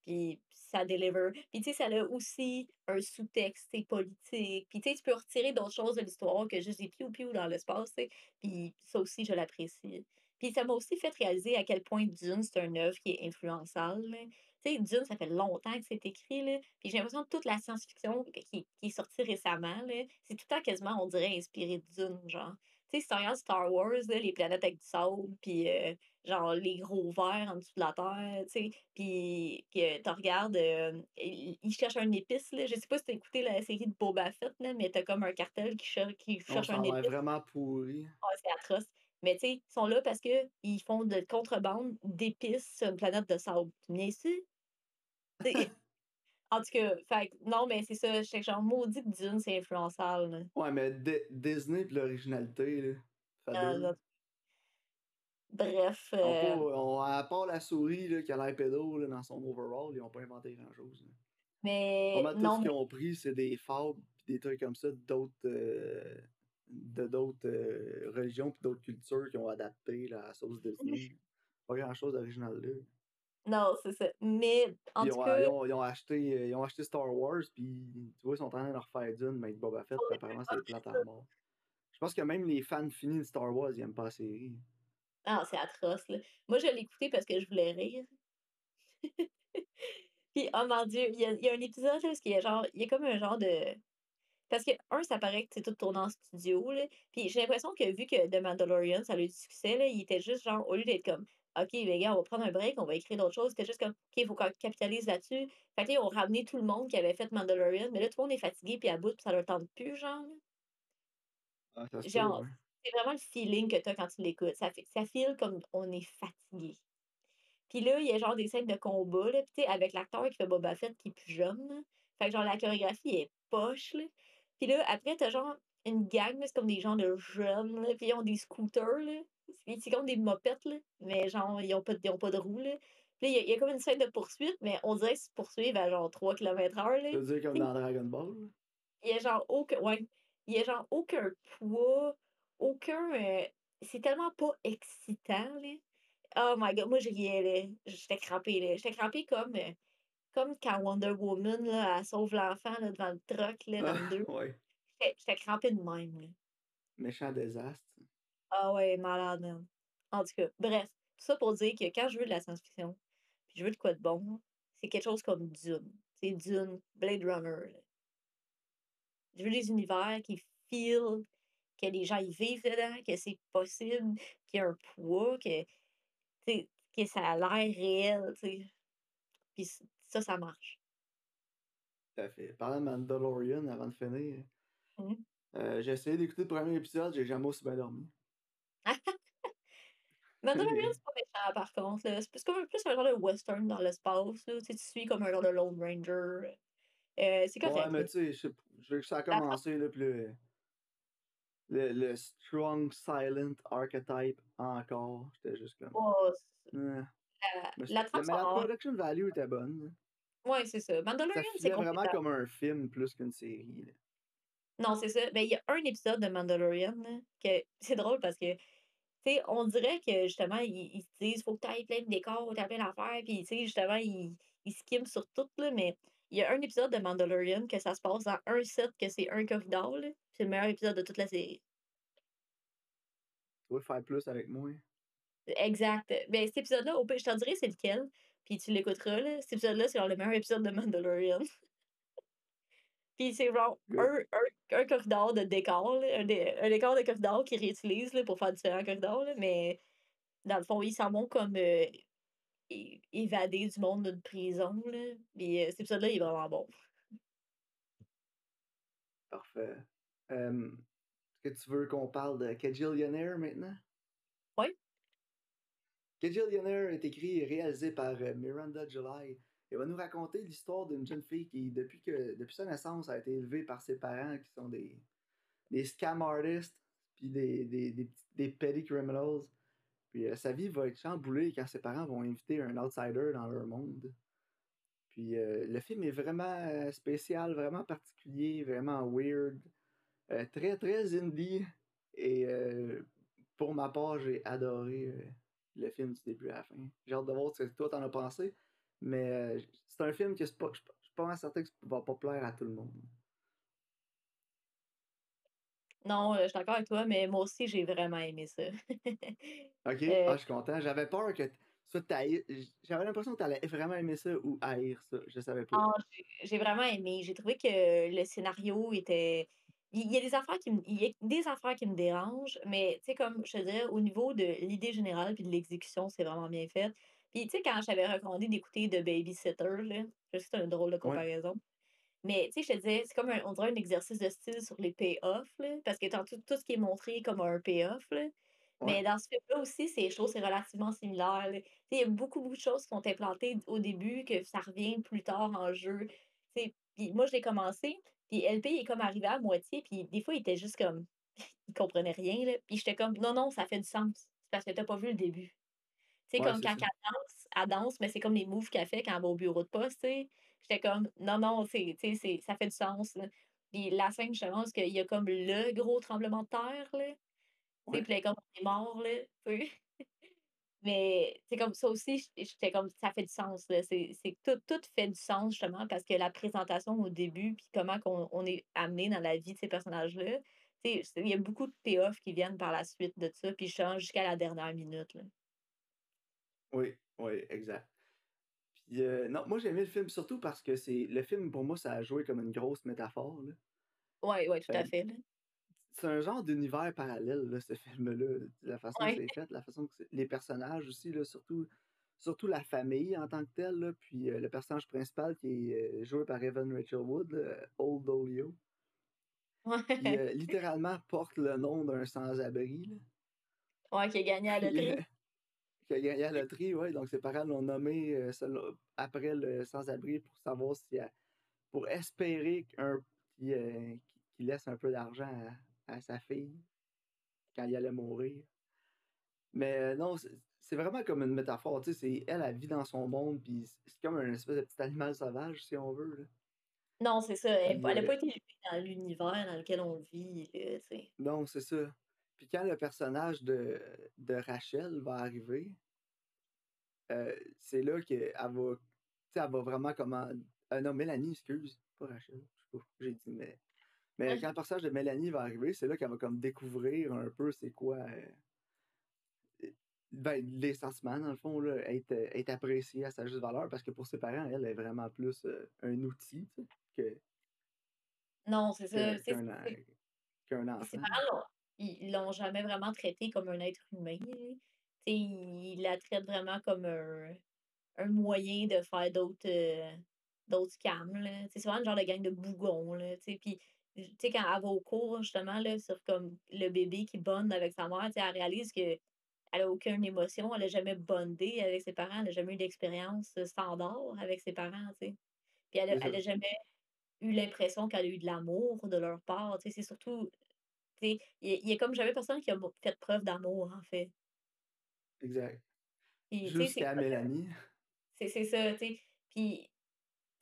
Puis ça deliver. Puis tu sais, ça a aussi un sous-texte, politique. Puis tu sais, tu peux retirer d'autres choses de l'histoire que juste des piou-piou dans l'espace, tu sais. Puis ça aussi, je l'apprécie. Puis ça m'a aussi fait réaliser à quel point Dune, c'est un œuvre qui est influençable. Tu sais, Dune, ça fait longtemps que c'est écrit, là. Puis j'ai l'impression que toute la science-fiction qui, qui est sortie récemment, là, c'est tout le temps quasiment, on dirait, inspiré de Dune, genre. Tu sais, si tu Star Wars, là, les planètes avec du sable, puis euh, genre les gros vers en dessous de la terre, tu sais, puis tu regardes, euh, il, il cherche un épice, là. Je sais pas si t'as écouté la série de Boba Fett, là, mais t'as comme un cartel qui, cher- qui cherche un épice. vraiment pourri. Ah, c'est atroce. Mais tu sais, ils sont là parce qu'ils font de contrebande d'épices sur une planète de sable. Tu? Tu sais, en tout cas, fait non, mais c'est ça. Je sais que genre, maudit que Dune, c'est influençable. là. Ouais, mais Di- Disney pis l'originalité, là. Bref, On euh, on- à part la souris là, qui a l'air pédo là, dans son overall, ils ont pas inventé grand chose. mais mal tout non, ce mais qu'ils ont pris, c'est des fables des trucs comme ça d'autres euh, de d'autres euh, religions pis d'autres cultures qui ont adapté la sauce Disney. Pas grand chose d'original là. non, c'est ça. Mais en Ils tout ont, cas, ils, ont, ils ont acheté, ils ont acheté Star Wars, puis tu vois, ils sont en train de leur faire d'une, mais Boba Fett, puis apparemment c'est plate à mort. Je pense que même les fans finis de Star Wars, ils aiment pas la série. ah, c'est atroce. Là. Moi, je l'ai écouté parce que je voulais rire. Puis, oh mon Dieu, il y a, il y a un épisode là, où il y a genre, il y a comme un genre de. Parce que, un, ça paraît que c'est tout tourné en studio, là. Puis j'ai l'impression que vu que The Mandalorian, ça a eu du succès, là, il était juste genre, au lieu d'être comme, OK, les gars, on va prendre un break, on va écrire d'autres choses, c'était juste comme, OK, il faut qu'on capitalise là-dessus. Fait que là, ils ont ramené tout le monde qui avait fait Mandalorian, mais là, tout le monde est fatigué, puis à bout, puis ça leur tente plus, genre. Ah, Genre, ouais. c'est vraiment le feeling que tu as quand tu l'écoutes. Ça, ça feel comme on est fatigué. Puis là, il y a genre des scènes de combat, là, pis avec l'acteur qui fait Boba Fett qui est plus jeune. là. Fait que genre la chorégraphie est poche, là. Puis là, après, t'as genre une gang, c'est comme des gens de jeunes, là, puis ils ont des scooters, là. C'est comme des mopettes, là, mais genre, ils ont pas, de- ils ont pas de roues, là. Puis là, il y, a- il y a comme une scène de poursuite, mais on dirait qu'ils se poursuivent à genre 3 km/h, là. Tu veux dire comme dans Dragon Ball? Il y a genre aucun. Ouais. Il y a genre aucun poids, aucun. euh, c'est tellement pas excitant, là. Oh my god, moi je riais, là. J'étais crampée, là. J'étais crampée comme. euh, comme quand Wonder Woman, là, elle sauve l'enfant, devant le truck, là, dans le 2. Ah, ouais. J'étais crampée de même, là. Méchant désastre. Ah ouais, malade, man. En tout cas, bref. Tout ça pour dire que quand je veux de la science-fiction, puis je veux de quoi de bon, c'est quelque chose comme Dune. C'est Dune, Blade Runner, là. Je veux des univers qui feel que les gens y vivent dedans, que c'est possible, qu'il y a un poids, que, que ça a l'air réel, tu sais. Puis ça, ça marche. Tout à fait. Parlant de Mandalorian, avant de finir, Mhm. euh, j'ai essayé d'écouter le premier épisode, j'ai jamais aussi bien dormi. Mandalorian, c'est pas méchant, par contre. C'est plus comme plus un genre de western dans l'espace. Tu suis comme un genre de Lone Ranger. Euh, c'est Ouais, mais tu sais, je veux que ça a commencé, là, puis le, le, strong silent archetype encore. J'étais juste comme. Oh, la, la mais production value était bonne. Ouais, c'est ça. Mandalorian, c'est vraiment comme un film plus qu'une série. là. Non, c'est ça. Ben, il y a un épisode de Mandalorian là, que c'est drôle parce que, tu sais, on dirait que justement, ils, ils se disent, faut que tu ailles plein de décors, tu plein d'affaires, puis, tu sais, justement, ils, ils skiment sur tout, là, mais il y a un épisode de Mandalorian que ça se passe dans un set, que c'est un corridor, là. C'est le meilleur épisode de toute la série. Tu veux faire plus avec moi? Exact. Ben, cet épisode-là, je t'en dirai c'est lequel, puis tu l'écouteras, là. Cet épisode-là, c'est genre le meilleur épisode de Mandalorian. Puis c'est genre un, un, un corridor de décor, là, un, dé- un décor de corridor qu'ils réutilisent là, pour faire différents corridors, là, mais dans le fond, ils s'en vont comme euh, é- évadés du monde d'une prison. Là. Puis euh, cet épisode-là, il est vraiment bon. Parfait. Euh, Est-ce que tu veux qu'on parle de Kajillionaire maintenant? Oui. Kajillionaire est écrit et réalisé par euh, Miranda July. Elle va nous raconter l'histoire d'une jeune fille qui, depuis, que, depuis sa naissance, a été élevée par ses parents qui sont des, des scam artists, puis des, des, des, petty criminals. Puis euh, sa vie va être chamboulée quand ses parents vont inviter un outsider dans leur monde. Puis euh, le film est vraiment euh, spécial, vraiment particulier, vraiment weird, très très indie. Et pour ma part, j'ai adoré le film du début à la fin. J'ai hâte de voir ce que toi t'en as pensé. Mais euh, c'est un film que pas- je suis pas mal certain que ça va pas plaire à tout le monde. Non, euh, je suis d'accord avec toi, mais moi aussi, j'ai vraiment aimé ça. Ok, Euh, ah, je suis content. J'avais peur que J'avais l'impression que t'allais vraiment aimer ça ou haïr ça. Je savais pas. Ah, j'ai vraiment aimé. J'ai trouvé que le scénario était. Il y a des affaires qui me, il y a des affaires qui me dérangent, mais tu sais, comme je te dirais, au niveau de l'idée générale puis de l'exécution, c'est vraiment bien fait. Puis tu sais, quand j'avais recommandé d'écouter The Babysitter, là, je sais que c'est une drôle de Ouais, comparaison. Mais tu sais, je te disais, c'est comme un, on dirait un exercice de style sur les payoffs, parce que tantôt, tout ce qui est montré comme un payoff, là. ouais, Mais dans ce film-là aussi, c'est, je trouve c'est relativement similaire. Il y a beaucoup, beaucoup de choses qui sont implantées au début que ça revient plus tard en jeu. Puis moi, je l'ai commencé, puis LP est comme arrivé à moitié, puis des fois, il était juste comme, il comprenait rien, là. Puis j'étais comme, non, non, ça fait du sens. C'est parce que t'as pas vu le début. Tu sais, ouais, comme c'est quand ça. elle danse, elle danse, mais c'est comme les moves qu'elle fait quand elle va au bureau de poste, tu sais. J'étais comme, non, non, c'est, c'est- ça fait du sens, là. Puis la scène, justement, parce qu'il y a comme le gros tremblement de terre, là. Tu sais, Ouais, puis là, comme on est mort, là, tu sais. Mais c'est comme ça aussi, j'étais comme, ça fait du sens, là. C'est, c'est tout, tout fait du sens, justement, parce que la présentation au début, puis comment qu'on, on est amené dans la vie de ces personnages-là, tu sais, c'est- il y a beaucoup de payoffs qui viennent par la suite de ça, puis justement, jusqu'à la dernière minute, là. oui, oui, exact. Puis euh, non, moi j'ai aimé le film surtout parce que c'est le film pour moi ça a joué comme une grosse métaphore. Là. Ouais, ouais, tout à Fait- fait, là. C'est un genre d'univers parallèle, là, ce film-là. La façon que Ouais. c'est fait, la façon que les personnages aussi, là, surtout, surtout la famille en tant que telle. Là, puis euh, le personnage principal qui est euh, joué par Evan Rachel Wood, là, Old Olio, qui euh, littéralement porte le nom d'un sans-abri. Ouais, qui a gagné à la loterie. qui a gagné à la loterie, ouais. Donc ses parents l'ont nommé selon- après le sans-abri pour savoir si pour espérer qu'il laisse un peu d'argent à, à sa fille quand il allait mourir. Mais euh, non, c'est vraiment comme une métaphore, tu sais, elle, elle vit dans son monde, puis c'est comme un espèce de petit animal sauvage, si on veut, là. Non, c'est ça. Elle n'a pas été élevée dans l'univers dans lequel on vit, là, tu sais. non, c'est ça. Puis quand le personnage de, de Rachel va arriver, euh, c'est là qu'elle va, elle va vraiment comment, euh, non, Mélanie, excuse, pas Rachel, je sais pas, j'ai dit, mais, mais Ouais. quand le personnage de Mélanie va arriver, c'est là qu'elle va comme découvrir un peu c'est quoi, euh, ben, les sentiments, dans le fond, là, être, euh, être appréciée à sa juste valeur, parce que pour ses parents, elle est vraiment plus euh, un outil, que, Non, c'est ça. qu'un c'est- en- qu'un Ses enfant. parents ils l'ont jamais vraiment traité comme un être humain, ils la traitent vraiment comme un un moyen de faire d'autres, heu, d'autres c'est vraiment le genre de gang de bougons, là. Puis, tu sais, quand elle va au cours, justement, là, sur comme le bébé qui bonde avec sa mère, tu sais, elle réalise qu'elle a aucune émotion, elle a jamais bondé avec ses parents, elle a jamais eu d'expérience, standard avec ses parents, tu sais. Puis elle a C'est ça. elle a jamais eu l'impression qu'elle a eu de l'amour de leur part, tu sais, c'est surtout tu sais, il y a comme jamais personne qui a fait preuve d'amour, en fait. Exact. Jusqu'à Mélanie. c'est c'est ça, tu sais. Puis,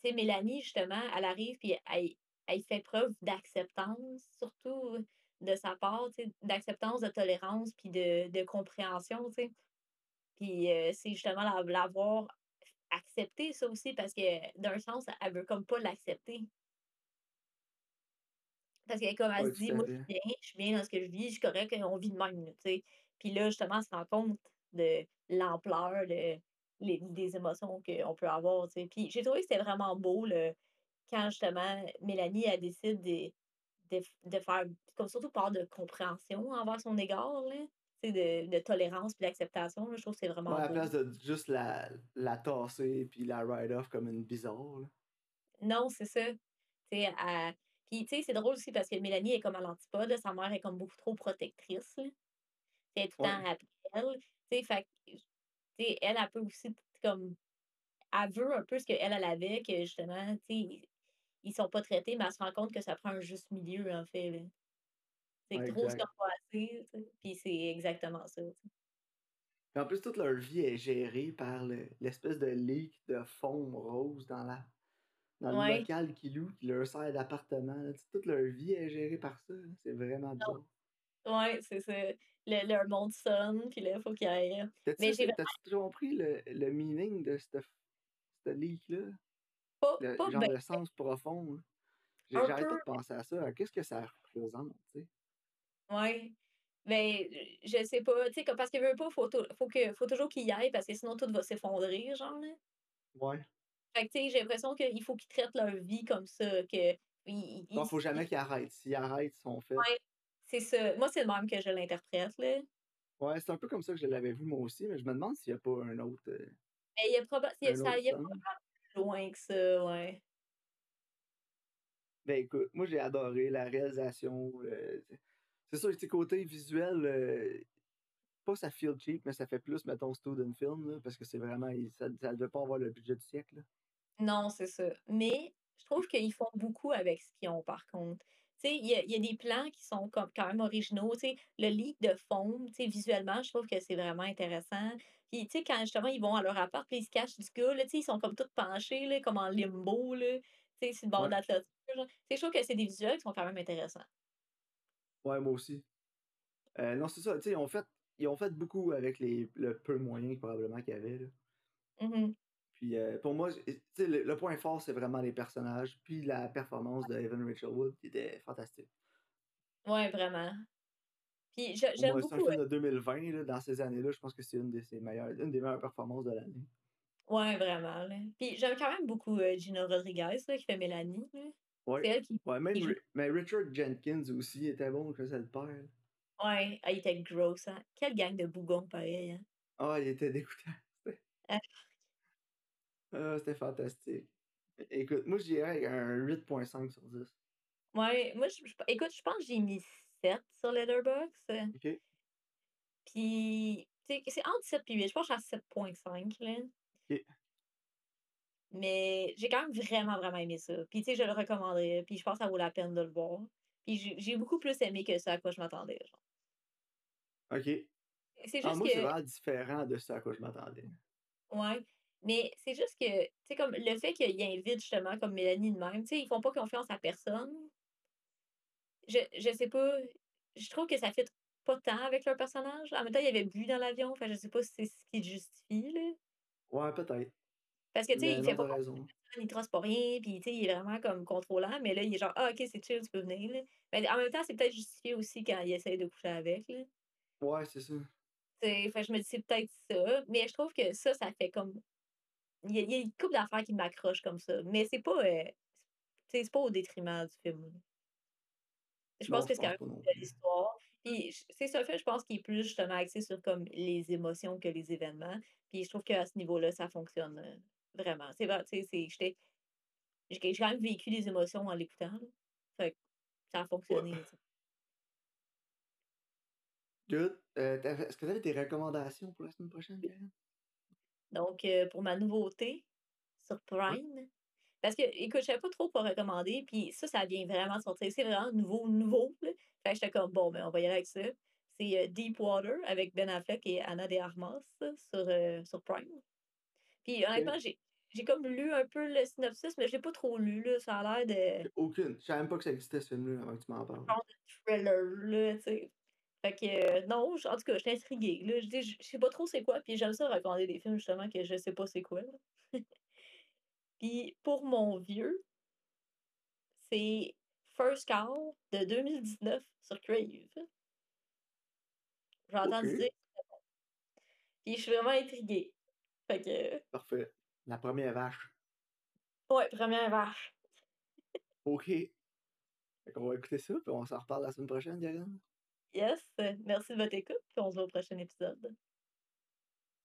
tu sais, Mélanie, justement, elle arrive, puis elle elle fait preuve d'acceptance, surtout de sa part, d'acceptance, de tolérance, puis de de compréhension, tu sais. Puis, heu, c'est justement la l'avoir accepté, ça aussi, parce que d'un sens, elle veut comme pas l'accepter. Parce qu'elle comme elle se dit: «Moi, je suis bien, je suis bien dans ce que je vis, je suis correcte, on vit de même», sais. Puis là, justement, elle se rend compte de l'ampleur de les des émotions qu'on peut avoir. Puis j'ai trouvé que c'était vraiment beau, le quand justement Mélanie, elle décide de de de faire comme surtout part de compréhension envers son égard, là, de de tolérance puis d'acceptation, je trouve que c'est Ouais, vraiment à la place de juste la, la tasser puis la ride off comme une bizarre. là. Non, c'est ça. Elle puis tu sais, c'est drôle aussi parce que Mélanie est comme à l'antipode, là, sa mère est comme beaucoup trop protectrice, là. Elle est tout le temps après elle. Tu sais, fait que, tu sais, elle, elle peut aussi comme elle veut un peu ce qu'elle, elle avait, que justement, tu sais, ils sont pas traités, mais elle se rend compte que ça prend un juste milieu, en fait, là. C'est ouais, trop, c'est pas assez, puis c'est exactement ça, en plus, toute leur vie est gérée par le- l'espèce de leak de fond rose dans la dans le Ouais. local qu'ils louent, qui leur sert d'appartement. là. Toute leur vie est gérée par ça. là. C'est vraiment bizarre. Ouais, c'est ça. Le, leur monde sonne, puis là, il faut qu'il aille. T'as-tu Mais j'ai t'as-tu toujours compris le, le meaning de ce leak-là? Pas, Le, pas genre ben, le sens profond. un J'arrête pas de penser à ça. Qu'est-ce que ça représente, tu sais? ouais. Mais je sais pas, tu sais, comme- parce que veut pas, faut, faut, que, faut toujours qu'il y aille, parce que sinon tout va s'effondrer, genre. Là. Ouais. Fait que, tu sais, j'ai l'impression qu'il faut qu'ils traitent leur vie comme ça, que. Non, ils- faut jamais ils- qu'ils arrêtent. S'ils arrêtent, ils sont faits. ouais, c'est ça. Moi, c'est le même que je l'interprète, là. Ouais, c'est un peu comme ça que je l'avais vu moi aussi, mais je me demande s'il n'y a pas un autre, euh, Mais il y a probablement. un Ça autre y est sens. Loin que ça, ouais. Ben écoute, moi j'ai adoré la réalisation. euh, c'est- sûr, petit côté visuel, euh, pas ça feel cheap, mais ça fait plus, mettons, student film, là, parce que c'est vraiment, ça ne devait pas avoir le budget du siècle. là. Non, c'est ça. Mais je trouve qu'ils font beaucoup avec ce qu'ils ont, par contre. Tu sais, il y y a des plans qui sont comme quand même originaux. Tu sais, le lit de fond, tu sais, visuellement, je trouve que c'est vraiment intéressant. Puis, tu sais, quand justement ils vont à leur appart, puis ils se cachent du gars, là, tu sais, ils sont comme tous penchés, là, comme en limbo, là, tu sais, sur le bord de Ouais, la clôture. Tu sais, je trouve que c'est des visuels qui sont quand même intéressants. ouais, moi aussi. Euh, non, c'est ça, tu sais, ils ont fait, ils ont fait beaucoup avec les, le peu de moyens probablement qu'il y avait. là. Mhm. Puis euh, pour moi, tu sais, le, le point fort, c'est vraiment les personnages, puis la performance de Evan Rachel Wood qui était fantastique. Ouais, vraiment. Puis, j'aime moi, c'est un beaucoup. film de 2020, là, dans ces années-là, je pense que c'est une, de ses meilleures, une des meilleures performances de l'année. Ouais, vraiment. Là. Puis, j'aime quand même beaucoup euh, Gina Rodriguez, là, qui fait Mélanie. là. C'est Ouais, elle qui, ouais, même mais Richard Jenkins aussi était bon, que ça le père. là. Ouais, ah, il était gross. Hein. Quelle gang de bougons, pareil. Hein. Ah, il était dégoûtant. C'était Ah, ah, c'était fantastique. Écoute, moi, je dirais avec un 8.5 sur 10. Ouais, moi, je, je- écoute, je pense que j'ai mis 7 sur Letterboxd. OK? Puis, c'est entre 7 et 8. Je pense que je suis à 7.5. là. OK. Mais j'ai quand même vraiment, vraiment aimé ça. Puis, tu sais, je le recommanderais. Puis, je pense que ça vaut la peine de le voir. Puis, j'ai beaucoup plus aimé que ça à quoi je m'attendais. genre. OK. C'est Ah, juste moi, c'est que, vraiment différent de ce à quoi je m'attendais. ouais. Mais c'est juste que, tu sais, comme le fait qu'il invite justement comme Mélanie de même, tu sais, ils font pas confiance à personne. Je, je sais pas. Je trouve que ça fait pas tant avec leur personnage. En même temps, il y avait bu dans l'avion. Enfin, je sais pas si c'est ce qui justifie, là. Ouais, peut-être. Parce que, tu sais, il fait pas raison. il trace pas rien, puis, tu sais, il est vraiment comme contrôlant. Mais là, il est genre, ah, ok, c'est chill, tu peux venir, là. Mais en même temps, c'est peut-être justifié aussi quand il essaye de coucher avec, là. Ouais, c'est ça. Fait, je me dis, c'est peut-être ça. Mais je trouve que ça, ça fait comme. Il y a, il y a une couple d'affaires qui m'accrochent comme ça. Mais c'est pas. euh, c'est pas au détriment du film. Je Non, pense je que c'est quand même une histoire. Puis c'est ça fait, je pense qu'il est plus justement axé sur comme les émotions que les événements. Puis je trouve qu'à ce niveau-là, ça fonctionne euh, vraiment. C'est vrai, tu sais, c'est- j'étais- j'ai quand même vécu des émotions en l'écoutant. Fait que ça a Ouais. fonctionné. Good. Euh, Est-ce que tu avais des recommandations pour la semaine prochaine, Karen? Donc, euh, pour ma nouveauté sur Ouais. Prime, parce que, écoute, je savais pas trop quoi recommander, puis ça, ça vient vraiment de sortir. C'est vraiment nouveau, nouveau. Là. Fait que j'étais comme, bon, ben, on va y aller avec ça. C'est euh, Deepwater avec Ben Affleck et Anna de Armas sur, euh, sur Prime. Puis honnêtement, j'ai j'ai comme lu un peu le synopsis, mais je l'ai pas trop lu. Là. Ça a l'air de Aucune. Je savais même pas que ça existait ce film-là avant que tu m'en parles. genre de thriller, là, tu sais. Fait que, euh, non, en tout cas, je suis intriguée. Là. Je dis, je je sais pas trop c'est quoi, puis j'aime ça recommander des films, justement, que je sais pas c'est quoi. là. Puis pour mon vieux, c'est First Call de 2019 sur Crave. J'ai entendu dire. Puis je suis vraiment intriguée. Fait que, Parfait. La première vache. ouais, première vache. OK. Fait qu'on va écouter ça, puis on s'en reparle la semaine prochaine, Karen. Yes, merci de votre écoute, puis on se voit au prochain épisode.